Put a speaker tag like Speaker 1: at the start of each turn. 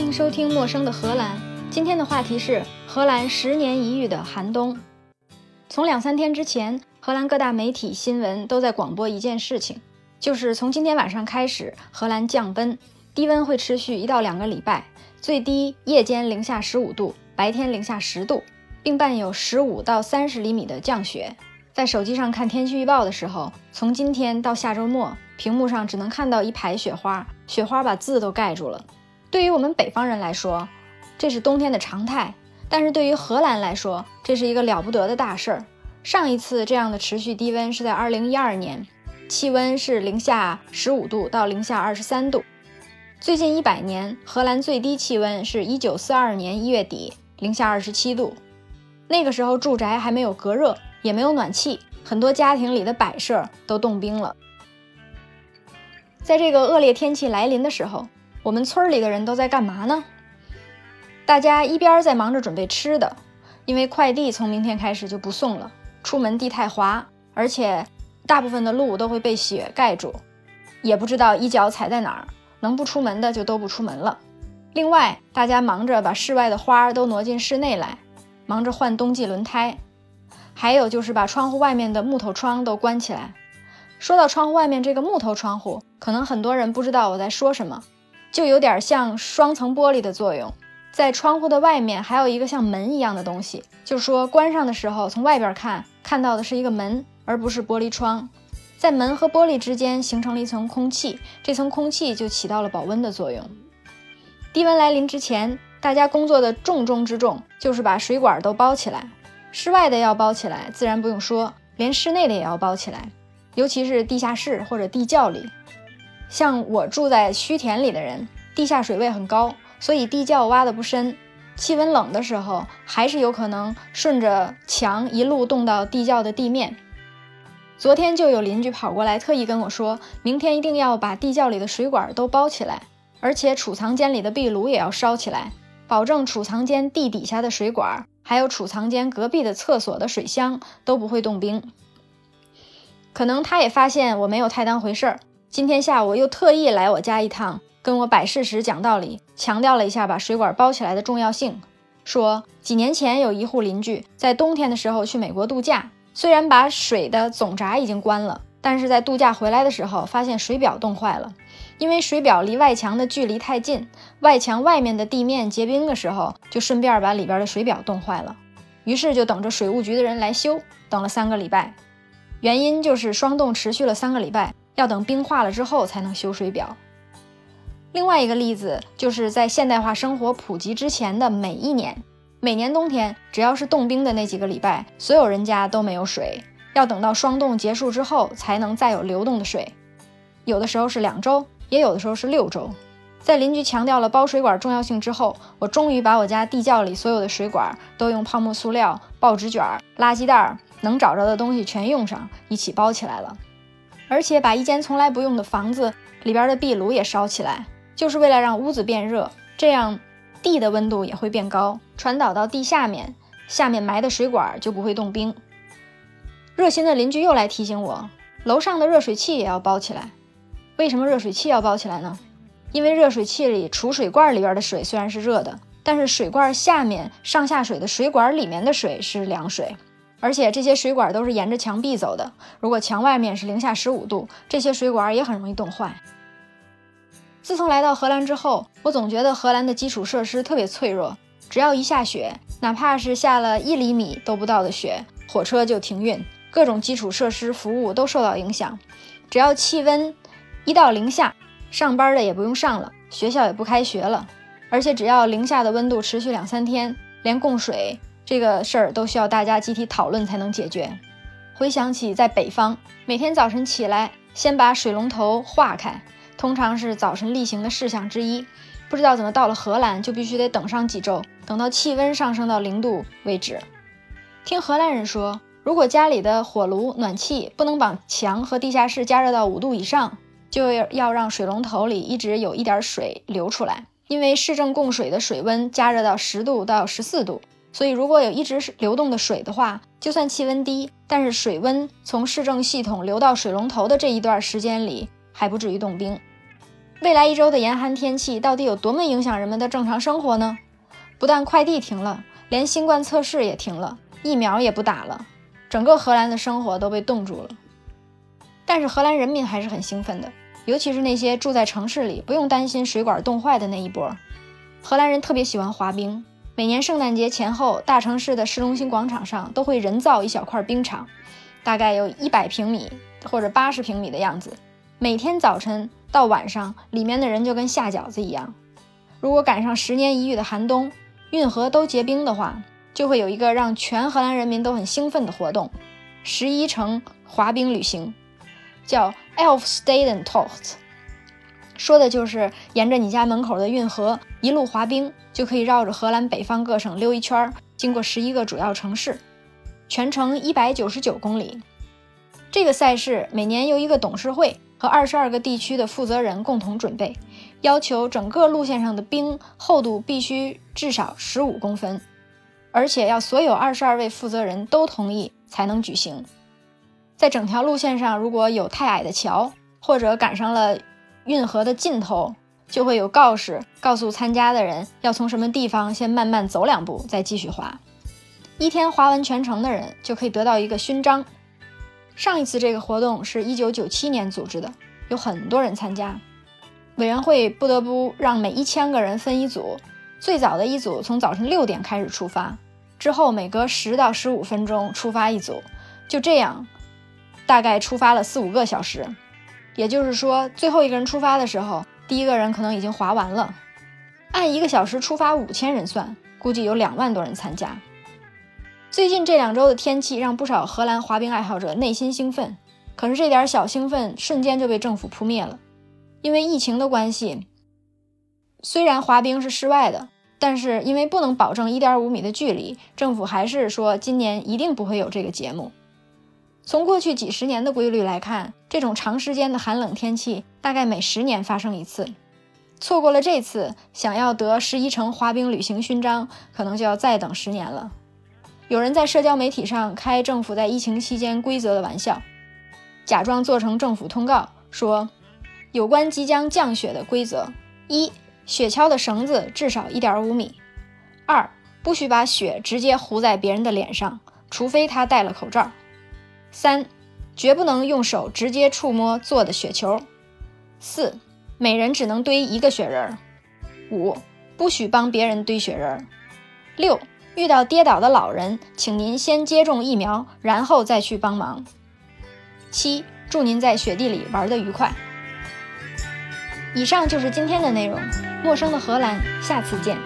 Speaker 1: 欢迎收听《陌生的荷兰》。今天的话题是荷兰十年一遇的寒冬。从两三天之前，荷兰各大媒体新闻都在广播一件事情，就是从今天晚上开始，荷兰降温，低温会持续一到两个礼拜，最低夜间零下十五度，白天零下十度，并伴有十五到三十厘米的降雪。在手机上看天气预报的时候，从今天到下周末，屏幕上只能看到一排雪花，雪花把字都盖住了。对于我们北方人来说，这是冬天的常态；但是对于荷兰来说，这是一个了不得的大事儿。上一次这样的持续低温是在2012年，气温是零下15度到零下23度。最近一百年，荷兰最低气温是一九四二年一月底，零下27度。那个时候住宅还没有隔热，也没有暖气，很多家庭里的摆设都冻冰了。在这个恶劣天气来临的时候，我们村里的人都在干嘛呢？大家一边在忙着准备吃的，因为快递从明天开始就不送了。出门地太滑，而且大部分的路都会被雪盖住，也不知道一脚踩在哪儿。能不出门的就都不出门了。另外，大家忙着把室外的花都挪进室内来，忙着换冬季轮胎，还有就是把窗户外面的木头窗都关起来。说到窗户外面这个木头窗户，可能很多人不知道我在说什么。就有点像双层玻璃的作用，在窗户的外面还有一个像门一样的东西，就说关上的时候从外边看看到的是一个门，而不是玻璃窗。在门和玻璃之间形成了一层空气，这层空气就起到了保温的作用。低温来临之前，大家工作的重中之重就是把水管都包起来，室外的要包起来，自然不用说，连室内的也要包起来，尤其是地下室或者地窖里。像我住在须田里的人，地下水位很高，所以地窖挖的不深。气温冷的时候，还是有可能顺着墙一路冻到地窖的地面。昨天就有邻居跑过来，特意跟我说，明天一定要把地窖里的水管都包起来，而且储藏间里的壁炉也要烧起来，保证储藏间地底下的水管，还有储藏间隔壁的厕所的水箱都不会冻冰。可能他也发现我没有太当回事儿。今天下午又特意来我家一趟，跟我摆事实、讲道理，强调了一下把水管包起来的重要性。说几年前有一户邻居在冬天的时候去美国度假，虽然把水的总闸已经关了，但是在度假回来的时候发现水表冻坏了。因为水表离外墙的距离太近，外墙外面的地面结冰的时候，就顺便把里边的水表冻坏了。于是就等着水务局的人来修，等了三个礼拜。原因就是霜冻持续了三个礼拜。要等冰化了之后才能修水表。另外一个例子就是在现代化生活普及之前的每一年，每年冬天只要是冻冰的那几个礼拜，所有人家都没有水，要等到霜冻结束之后才能再有流动的水。有的时候是两周，也有的时候是六周。在邻居强调了包水管重要性之后，我终于把我家地窖里所有的水管都用泡沫塑料、报纸卷、垃圾袋能找着的东西全用上，一起包起来了。而且把一间从来不用的房子里边的壁炉也烧起来，就是为了让屋子变热，这样地的温度也会变高，传导到地下面，下面埋的水管就不会冻冰。热心的邻居又来提醒我，楼上的热水器也要包起来。为什么热水器要包起来呢？因为热水器里储水罐里边的水虽然是热的，但是水罐下面上下水的水管里面的水是凉水。而且这些水管都是沿着墙壁走的，如果墙外面是零下十五度，这些水管也很容易冻坏。自从来到荷兰之后，我总觉得荷兰的基础设施特别脆弱，只要一下雪，哪怕是下了一厘米都不到的雪，火车就停运，各种基础设施服务都受到影响。只要气温一到零下，上班的也不用上了，学校也不开学了。而且只要零下的温度持续两三天，连供水。这个事儿都需要大家集体讨论才能解决。回想起在北方，每天早晨起来先把水龙头化开，通常是早晨例行的事项之一。不知道怎么到了荷兰就必须得等上几周，等到气温上升到零度为止。听荷兰人说，如果家里的火炉暖气不能把墙和地下室加热到五度以上，就要让水龙头里一直有一点水流出来，因为市政供水的水温加热到十度到十四度。所以，如果有一直是流动的水的话，就算气温低，但是水温从市政系统流到水龙头的这一段时间里，还不至于冻冰。未来一周的严寒天气到底有多么影响人们的正常生活呢？不但快递停了，连新冠测试也停了，疫苗也不打了，整个荷兰的生活都被冻住了。但是荷兰人民还是很兴奋的，尤其是那些住在城市里不用担心水管冻坏的那一波。荷兰人特别喜欢滑冰，每年圣诞节前后，大城市的市中心广场上都会人造一小块冰场，大概有一百平米或者八十平米的样子。每天早晨到晚上，里面的人就跟下饺子一样。如果赶上十年一遇的寒冬，运河都结冰的话，就会有一个让全荷兰人民都很兴奋的活动——十一城滑冰旅行。叫 Elfstedentocht，说的就是沿着你家门口的运河一路滑冰，就可以绕着荷兰北方各省溜一圈，经过十一个主要城市，全程一百九十九公里。这个赛事每年由一个董事会和二十二个地区的负责人共同准备，要求整个路线上的冰厚度必须至少十五公分，而且要所有二十二位负责人都同意才能举行。在整条路线上，如果有太矮的桥，或者赶上了运河的尽头，就会有告示告诉参加的人要从什么地方先慢慢走两步，再继续滑。一天滑完全程的人就可以得到一个勋章。上一次这个活动是一九九七年组织的，有很多人参加。委员会不得不让每一千个人分一组，最早的一组从早晨六点开始出发，之后每隔十到十五分钟出发一组，就这样。大概出发了四五个小时，也就是说，最后一个人出发的时候，第一个人可能已经滑完了。按一个小时出发五千人算，估计有两万多人参加。最近这两周的天气让不少荷兰滑冰爱好者内心兴奋，可是这点小兴奋瞬间就被政府扑灭了，因为疫情的关系。虽然滑冰是室外的，但是因为不能保证一点五米的距离，政府还是说今年一定不会有这个节目。从过去几十年的规律来看，这种长时间的寒冷天气大概每十年发生一次。错过了这次，想要得十一城滑冰旅行勋章，可能就要再等十年了。有人在社交媒体上开政府在疫情期间规则的玩笑，假装做成政府通告，说有关即将降雪的规则：一、雪橇的绳子至少一点五米；二、不许把雪直接糊在别人的脸上，除非他戴了口罩。三，绝不能用手直接触摸做的雪球。四，每人只能堆一个雪人。五，不许帮别人堆雪人。六，遇到跌倒的老人，请您先接种疫苗，然后再去帮忙。七，祝您在雪地里玩得愉快。以上就是今天的内容。陌生的荷兰，下次见。